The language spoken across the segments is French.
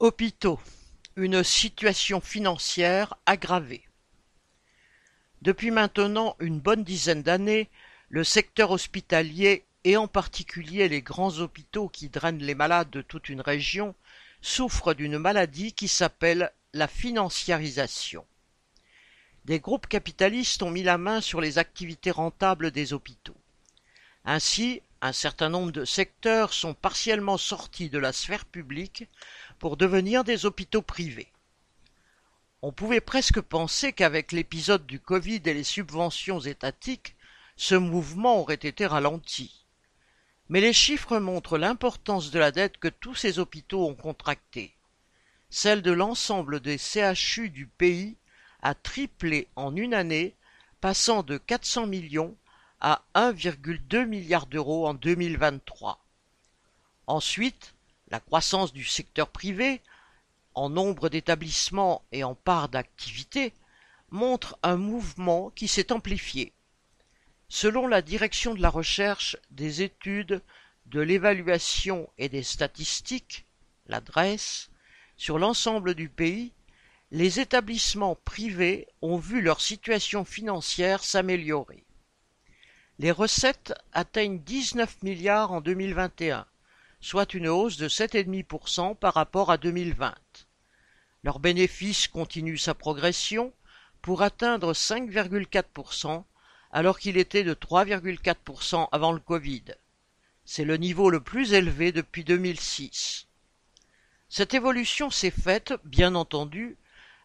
Hôpitaux, une situation financière aggravée. Depuis maintenant une bonne dizaine d'années, le secteur hospitalier, et en particulier les grands hôpitaux qui drainent les malades de toute une région, souffre d'une maladie qui s'appelle la financiarisation. Des groupes capitalistes ont mis la main sur les activités rentables des hôpitaux. Ainsi, un certain nombre de secteurs sont partiellement sortis de la sphère publique pour devenir des hôpitaux privés. On pouvait presque penser qu'avec l'épisode du Covid et les subventions étatiques, ce mouvement aurait été ralenti. Mais les chiffres montrent l'importance de la dette que tous ces hôpitaux ont contractée. Celle de l'ensemble des CHU du pays a triplé en une année, passant de 400 millions à 1,2 milliard d'euros en 2023. Ensuite, la croissance du secteur privé, en nombre d'établissements et en part d'activité, montre un mouvement qui s'est amplifié. Selon la Direction de la recherche, des études, de l'évaluation et des statistiques, l'adresse, sur l'ensemble du pays, les établissements privés ont vu leur situation financière s'améliorer. Les recettes atteignent 19 milliards en 2021, soit une hausse de 7,5% par rapport à 2020. Leur bénéfice continue sa progression pour atteindre 5,4% alors qu'il était de 3,4% avant le Covid. C'est le niveau le plus élevé depuis 2006. Cette évolution s'est faite, bien entendu,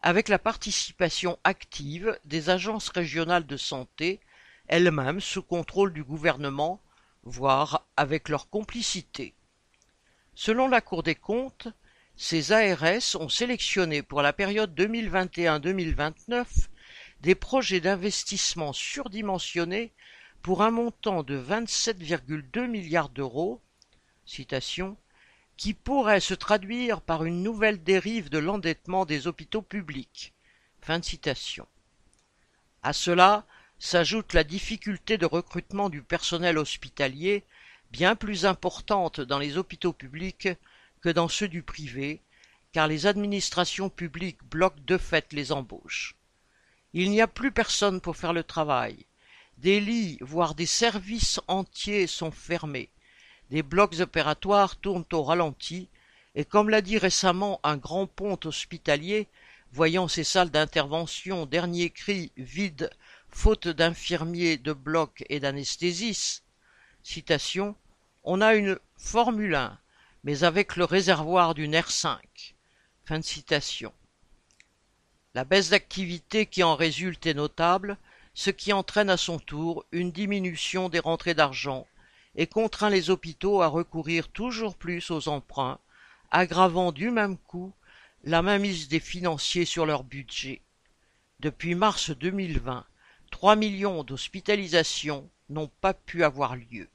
avec la participation active des agences régionales de santé elles-mêmes sous contrôle du gouvernement, voire avec leur complicité. Selon la Cour des comptes, ces ARS ont sélectionné pour la période 2021-2029 des projets d'investissement surdimensionnés pour un montant de 27,2 milliards d'euros, citation, qui pourrait se traduire par une nouvelle dérive de l'endettement des hôpitaux publics. Fin citation. À cela s'ajoute la difficulté de recrutement du personnel hospitalier, bien plus importante dans les hôpitaux publics que dans ceux du privé, car les administrations publiques bloquent de fait les embauches. Il n'y a plus personne pour faire le travail. Des lits, voire des services entiers sont fermés. Des blocs opératoires tournent au ralenti, et comme l'a dit récemment un grand pont hospitalier, voyant ses salles d'intervention dernier cri vides faute d'infirmiers de bloc et d'anesthésistes. On a une Formule 1, mais avec le réservoir d'une R5. Fin de citation. La baisse d'activité qui en résulte est notable, ce qui entraîne à son tour une diminution des rentrées d'argent et contraint les hôpitaux à recourir toujours plus aux emprunts, aggravant du même coup la mainmise des financiers sur leur budget. Depuis mars 2020, Trois millions d'hospitalisations n'ont pas pu avoir lieu.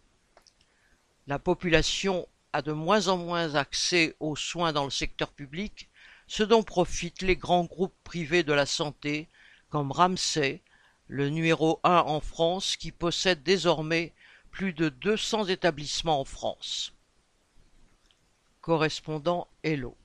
La population a de moins en moins accès aux soins dans le secteur public, ce dont profitent les grands groupes privés de la santé comme Ramsay, le numéro un en France qui possède désormais plus de 200 établissements en France. Correspondant Hello.